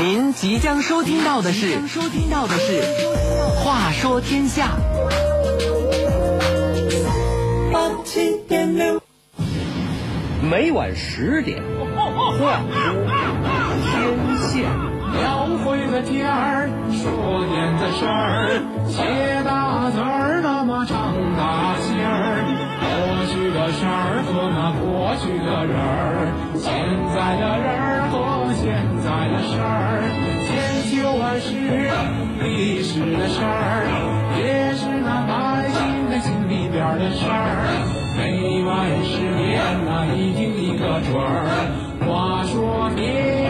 您即将收听到的是，收听到的是《话说天下》。每晚十点，话说天下。描绘的天儿，说点的事儿，写大字儿，那么长大信儿。过去的事儿和那过去的人儿，现在的人儿和现在的事儿，千秋万世历史的事儿，也是那百姓的心里边的事儿。每晚十点那一定一个准儿。话说天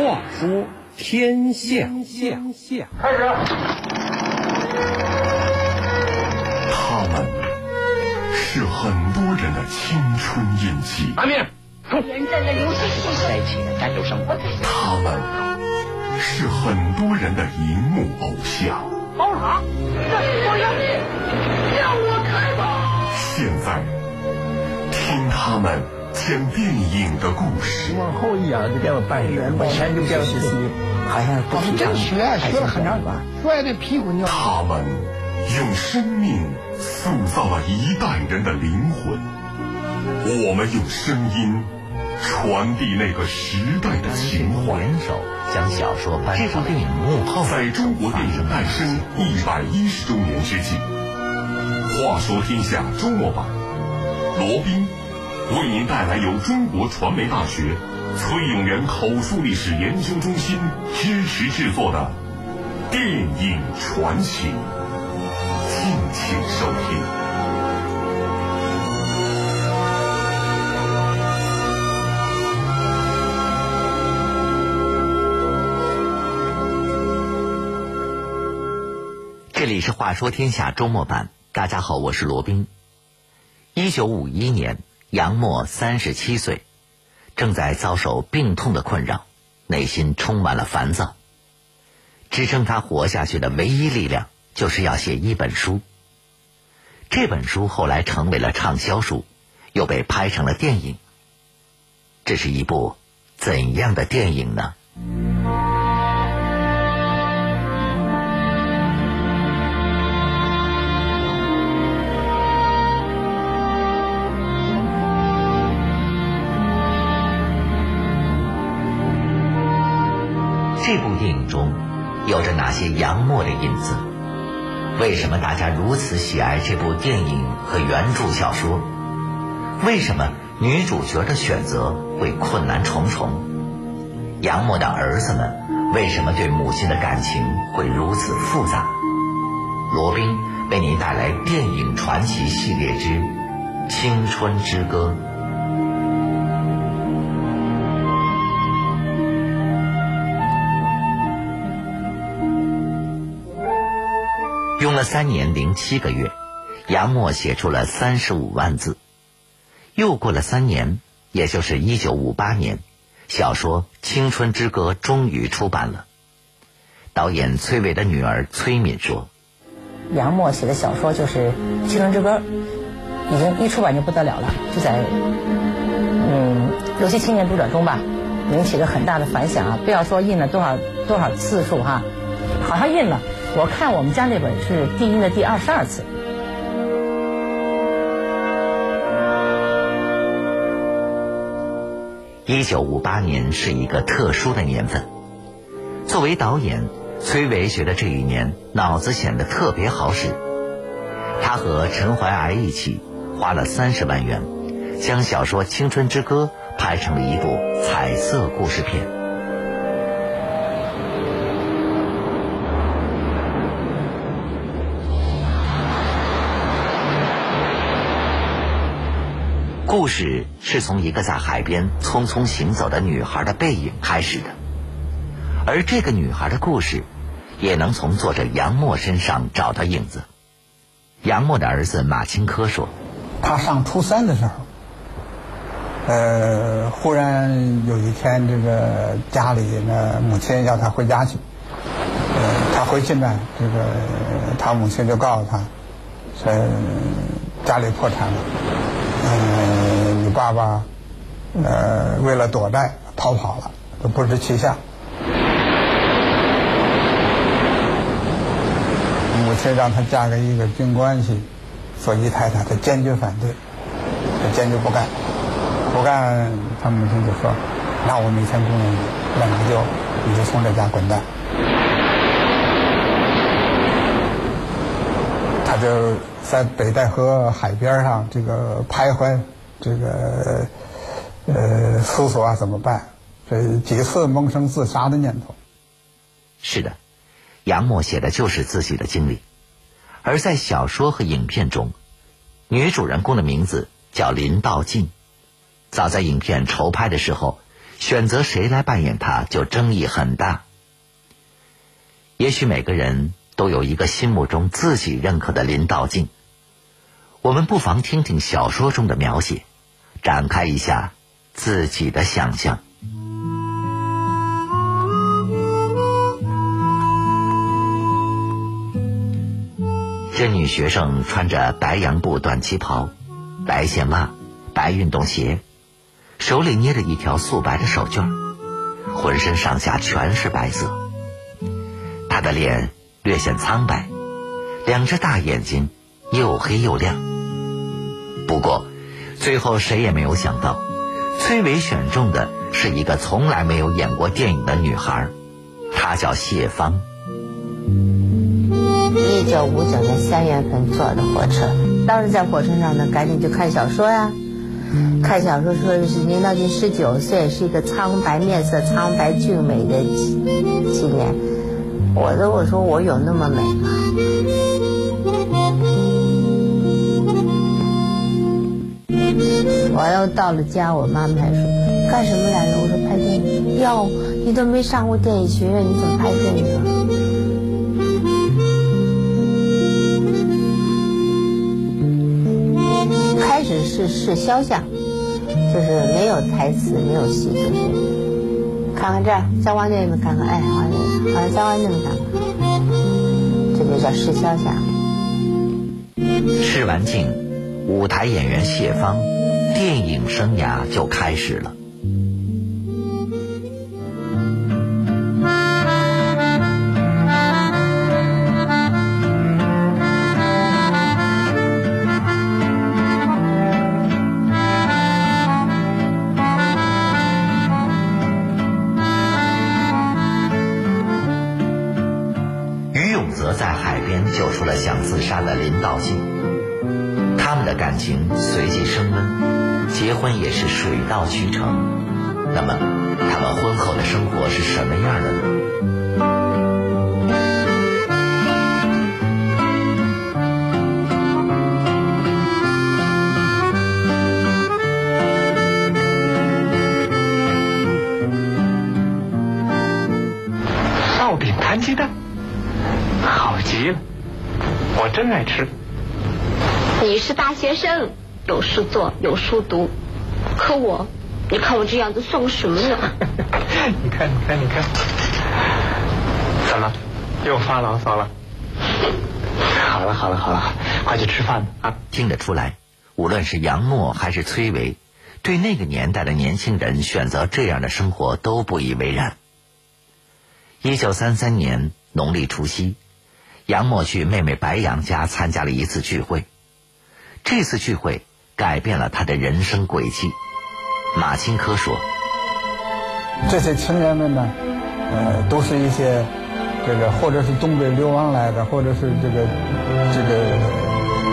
话说天下，开始。他们是很多人的青春印记，安面，人在的流星在一起的战斗生活。他们是很多人的荧幕偶像。包啥？我要你，让我开炮！现在，听他们讲电影的故事。往后一仰就变了半人，往前就变了四十，好像不是真学，学了很长时间，摔的屁股尿。他们用生命塑造了一代人的灵魂，我们用声音传递那个时代的情怀。联手将小说搬这部上电影幕后，在中国电影诞生一百一十周年之际，话说天下周末版，罗宾为您带来由中国传媒大学崔永元口述历史研究中心支持制作的电影传奇，敬请收听。这里是《话说天下》周末版，大家好，我是罗宾。一九五一年，杨沫三十七岁，正在遭受病痛的困扰，内心充满了烦躁。支撑他活下去的唯一力量，就是要写一本书。这本书后来成为了畅销书，又被拍成了电影。这是一部怎样的电影呢？这部电影中有着哪些杨沫的影子？为什么大家如此喜爱这部电影和原著小说？为什么女主角的选择会困难重重？杨沫的儿子们为什么对母亲的感情会如此复杂？罗宾为您带来电影传奇系列之《青春之歌》。了三年零七个月，杨沫写出了三十五万字。又过了三年，也就是一九五八年，小说《青春之歌》终于出版了。导演崔伟的女儿崔敏说：“杨沫写的小说就是《青春之歌》，已经一出版就不得了了，就在嗯六七青年读者中吧，引起了很大的反响啊！不要说印了多少多少次数哈，好像印了。”我看我们家那本是第一的第二十二次。一九五八年是一个特殊的年份。作为导演，崔伟觉得这一年脑子显得特别好使。他和陈怀癌一起花了三十万元，将小说《青春之歌》拍成了一部彩色故事片。故事是从一个在海边匆匆行走的女孩的背影开始的，而这个女孩的故事，也能从作者杨沫身上找到影子。杨沫的儿子马青科说：“他上初三的时候，呃，忽然有一天，这个家里呢，母亲要他回家去，呃，他回去呢，这个他母亲就告诉他，说家里破产了。”嗯，你爸爸呃，为了躲债逃跑了，不知去向。母亲让她嫁给一个军官去做姨太太，她坚决反对，她坚决不干，不干，她母亲就说：“那我没钱供应你，那你就你就从这家滚蛋。”就在北戴河海边上这个徘徊，这个呃思索啊怎么办？这几次萌生自杀的念头。是的，杨沫写的就是自己的经历，而在小说和影片中，女主人公的名字叫林道静。早在影片筹拍的时候，选择谁来扮演她就争议很大。也许每个人。都有一个心目中自己认可的林道静。我们不妨听听小说中的描写，展开一下自己的想象。这女学生穿着白洋布短旗袍、白线袜、白运动鞋，手里捏着一条素白的手绢，浑身上下全是白色。她的脸。略显苍白，两只大眼睛又黑又亮。不过，最后谁也没有想到，崔伟选中的是一个从来没有演过电影的女孩，她叫谢芳。一九五九年三月份坐的火车，当时在火车上呢，赶紧就看小说呀。看小说说的是林道静十九岁，是一个苍白面色、苍白俊美的青年。我都我说我有那么美吗？完了到了家，我妈妈还说干什么来着？我说拍电影。哟，你都没上过电影学院，你怎么拍电影？开始是是肖像，就是没有台词，没有戏，就是看看这儿，再往那边看看，哎，往那。好像在外面干，这就叫石肖像。试完镜，舞台演员谢芳电影生涯就开始了。道静，他们的感情随即升温，结婚也是水到渠成。那么，他们婚后的生活是什么样的呢？烙饼摊鸡蛋，好极了。我真爱吃。你是大学生，有事做，有书读。可我，你看我这样子算个什么呢？你看，你看，你看，怎么又发牢骚了？好了，好了，好了，快去吃饭吧。啊，听得出来，无论是杨沫还是崔维，对那个年代的年轻人选择这样的生活都不以为然。一九三三年农历除夕。杨默去妹妹白杨家参加了一次聚会，这次聚会改变了他的人生轨迹。马青科说：“这些青年们呢，呃，都是一些这个或者是东北流亡来的，或者是这个这个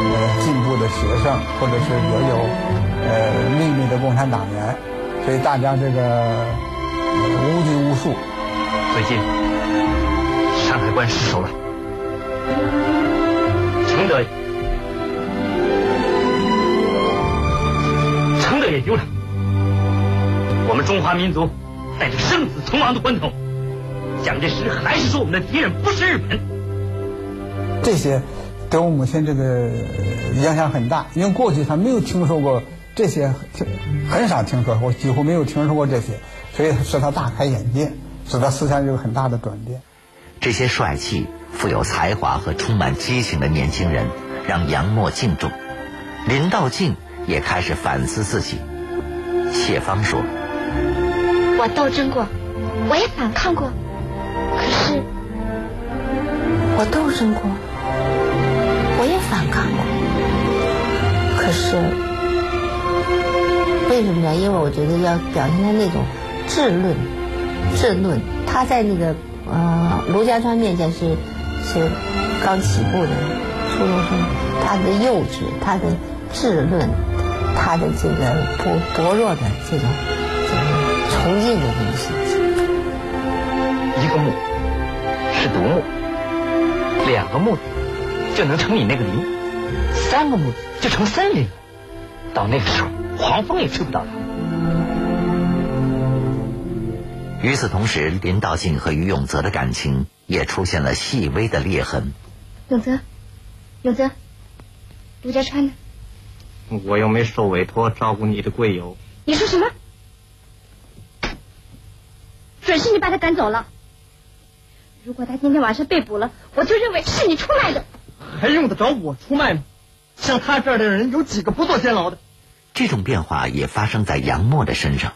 呃进步的学生，或者是也有呃秘密的共产党员，所以大家这个无拘无束。最近山海关失守了。”承德，承德也丢了。我们中华民族在这生死存亡的关头，蒋介石还是说我们的敌人不是日本。这些对我母亲这个影响很大，因为过去她没有听说过这些，很少听说过，几乎没有听说过这些，所以使她大开眼界，使她思想有很大的转变。这些帅气。富有才华和充满激情的年轻人让杨沫敬重，林道静也开始反思自己。谢芳说：“我斗争过，我也反抗过，可是我斗争过，我也反抗过，可是为什么呢？因为我觉得要表现他那种质论，质论。他在那个呃卢家川面前是是刚起步的初中生，他的幼稚，他的稚嫩，他的这个薄薄弱的这种这种崇敬的东西。一个木是独木，两个木就能成你那个林，三个木就成森林了。到那个时候，黄蜂也吃不到它。与此同时，林道静和于永泽的感情也出现了细微的裂痕。永泽，永泽，卢家川呢？我又没受委托照顾你的贵友。你说什么？准是你把他赶走了。如果他今天晚上被捕了，我就认为是你出卖的。还用得着我出卖吗？像他这样的人，有几个不坐监牢的？这种变化也发生在杨默的身上。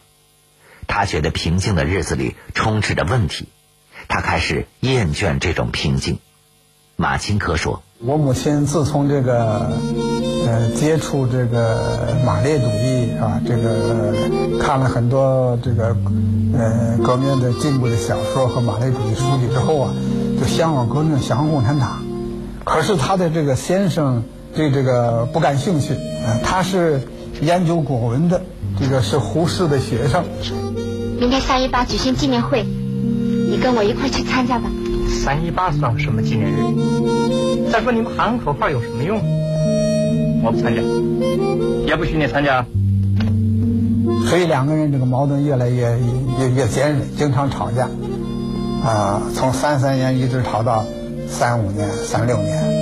他觉得平静的日子里充斥着问题，他开始厌倦这种平静。马青科说：“我母亲自从这个呃接触这个马列主义啊，这个看了很多这个呃革命的进步的小说和马列主义书籍之后啊，就向往革命，向往共产党。可是他的这个先生对这个不感兴趣，啊，他是研究古文的，这个是胡适的学生。明天三一八举行纪念会，你跟我一块去参加吧。三一八算什么纪念日？再说你们喊口号有什么用？我不参加，也不许你参加。所以两个人这个矛盾越来越越越尖锐，经常吵架。啊，从三三年一直吵到三五年、三六年。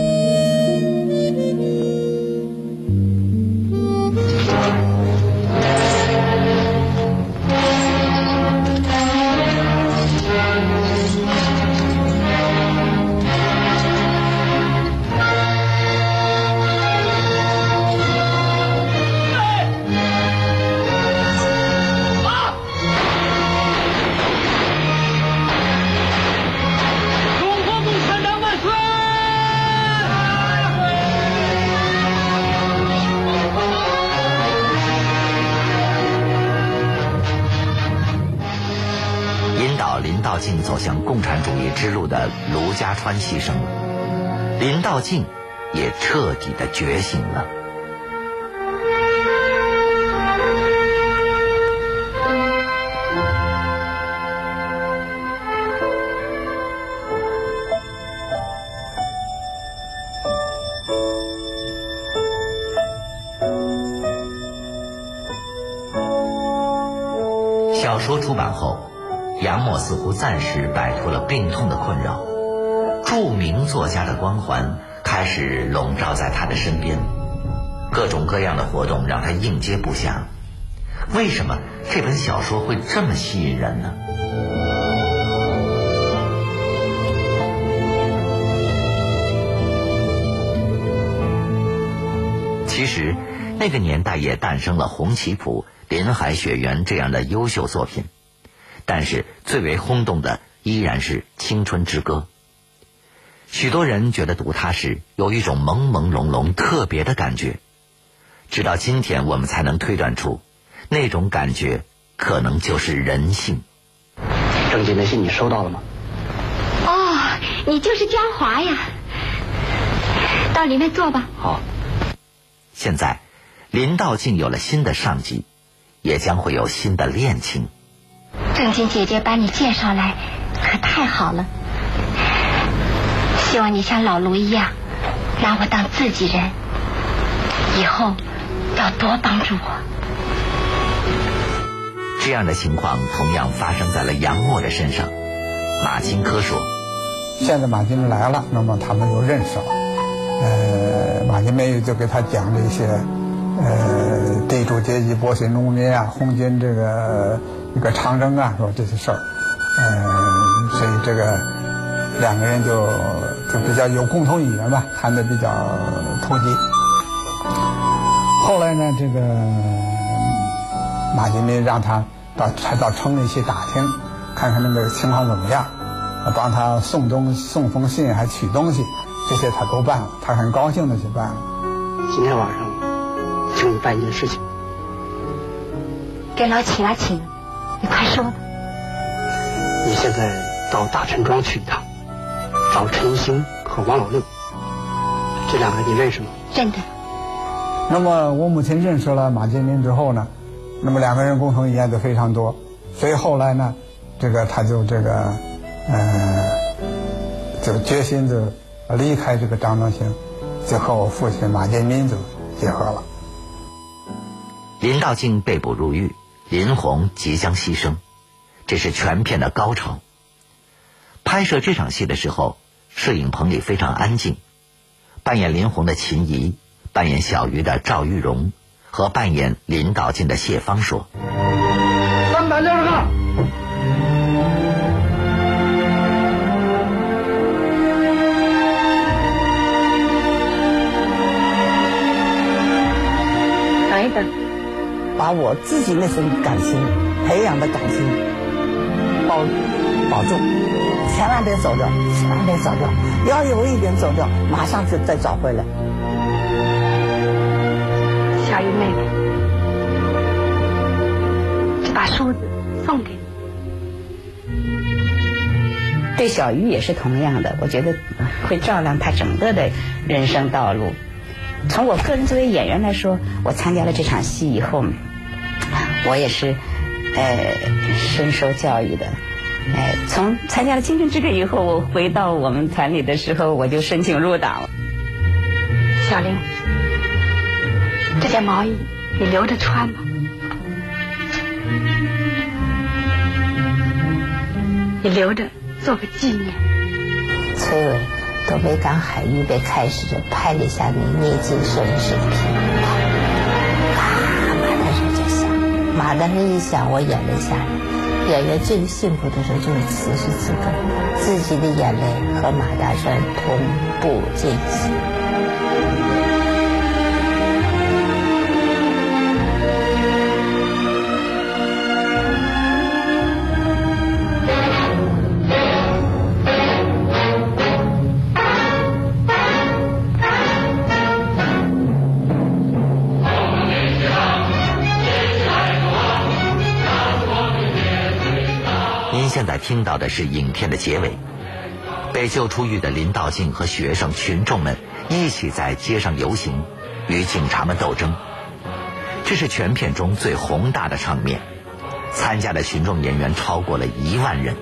林道静走向共产主义之路的卢家川牺牲了，林道静也彻底的觉醒了。暂时摆脱了病痛的困扰，著名作家的光环开始笼罩在他的身边，各种各样的活动让他应接不暇。为什么这本小说会这么吸引人呢？其实，那个年代也诞生了红旗谱、林海雪原这样的优秀作品，但是最为轰动的依然是《青春之歌》。许多人觉得读它时有一种朦朦胧胧特别的感觉，直到今天我们才能推断出，那种感觉可能就是人性。郑姐的信你收到了吗？哦，你就是江华呀，到里面坐吧。好。现在，林道静有了新的上级，也将会有新的恋情。郑静姐姐把你介绍来，可太好了。希望你像老卢一样，拿我当自己人。以后要多帮助我。这样的情况同样发生在了杨默的身上。马金科说：“现在马金来了，那么他们就认识了。呃，马金梅就给他讲了一些，呃，地主阶级剥削农民啊，红军这个一个长征啊，说这些事儿。嗯、所以这个两个人就就比较有共同语言吧，谈的比较投机。后来呢，这个马金民让他到他到城里去打听，看看那个情况怎么样，帮他送东送封信还取东西，这些他都办了，他很高兴的去办了。今天晚上请你办一件事情，给老请啊请，你快说吧。你现在到大陈庄去一趟，找陈兴和王老六，这两个人你认识吗？认得。那么我母亲认识了马建民之后呢，那么两个人共同语言就非常多，所以后来呢，这个他就这个，嗯，就决心就离开这个张正兴，就和我父亲马建民就结合了。林道静被捕入狱，林红即将牺牲，这是全片的高潮。拍摄这场戏的时候，摄影棚里非常安静，扮演林红的秦怡。扮演小鱼的赵玉荣和扮演林道静的谢芳说：“把我自己那份感情培养的感情保保住，千万别走掉，千万别走掉，要有一点走掉，马上就再找回来。小鱼妹妹，这把梳子送给你。对小鱼也是同样的，我觉得会照亮他整个的人生道路。从我个人作为演员来说，我参加了这场戏以后，我也是呃深受教育的。哎，从参加了《青春之歌》以后，我回到我们团里的时候，我就申请入党了。小玲。这件毛衣你留着穿吧？你留着做个纪念。崔伟，东北港海预备开始着，拍了一下你内镜摄影师的片段，马大帅一想，我眼泪下来。演员最幸福的时候就是此时此刻，自己的眼泪和马大帅同步进行。听到的是影片的结尾，被救出狱的林道静和学生群众们一起在街上游行，与警察们斗争。这是全片中最宏大的场面，参加的群众演员超过了一万人，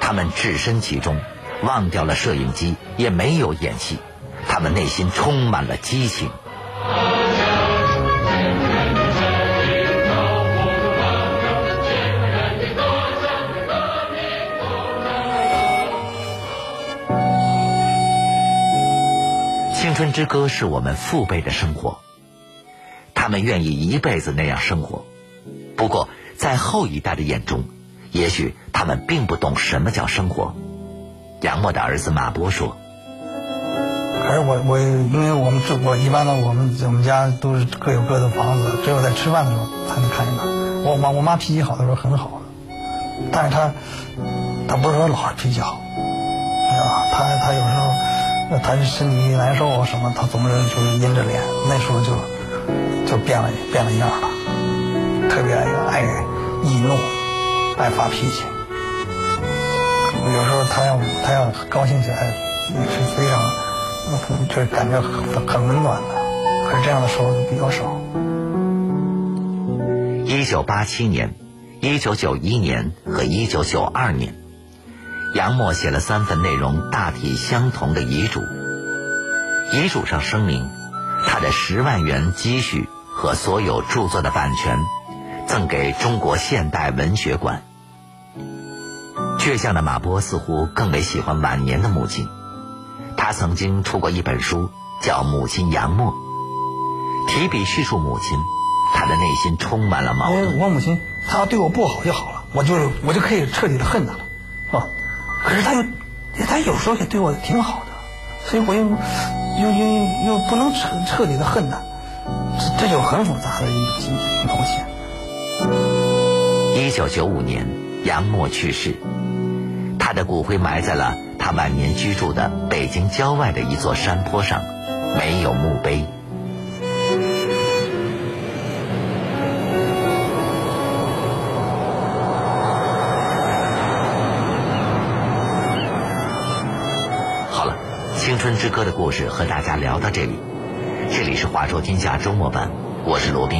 他们置身其中，忘掉了摄影机，也没有演戏，他们内心充满了激情。春之歌是我们父辈的生活，他们愿意一辈子那样生活。不过，在后一代的眼中，也许他们并不懂什么叫生活。杨默的儿子马波说：“可是我我因为我们这我一般的我们我们家都是各有各的房子，只有在吃饭的时候才能看见他。我妈我妈脾气好的时候很好，但是她她不是说老是脾气好，知道吧？她她有时候。”那他身体一难受什么，他总是就是阴着脸，那时候就就变了变了样了，特别爱易怒，爱发脾气。有时候他要他要高兴起来，是非常，就是感觉很很温暖的。可是这样的时候比较少。一九八七年、一九九一年和一九九二年。杨默写了三份内容大体相同的遗嘱，遗嘱上声明，他的十万元积蓄和所有著作的版权，赠给中国现代文学馆。倔强的马波似乎更为喜欢晚年的母亲，他曾经出过一本书叫《母亲杨默》，提笔叙述母亲，他的内心充满了矛盾。我母亲，她要对我不好就好了，我就我就可以彻底的恨她，可是他又，他有时候也对我挺好的，所以我又又又又不能彻彻底的恨他，这这就很复杂的一种心情东西。一九九五年，杨沫去世，他的骨灰埋在了他晚年居住的北京郊外的一座山坡上，没有墓碑。春之歌的故事和大家聊到这里，这里是《话说天下》周末版，我是罗宾。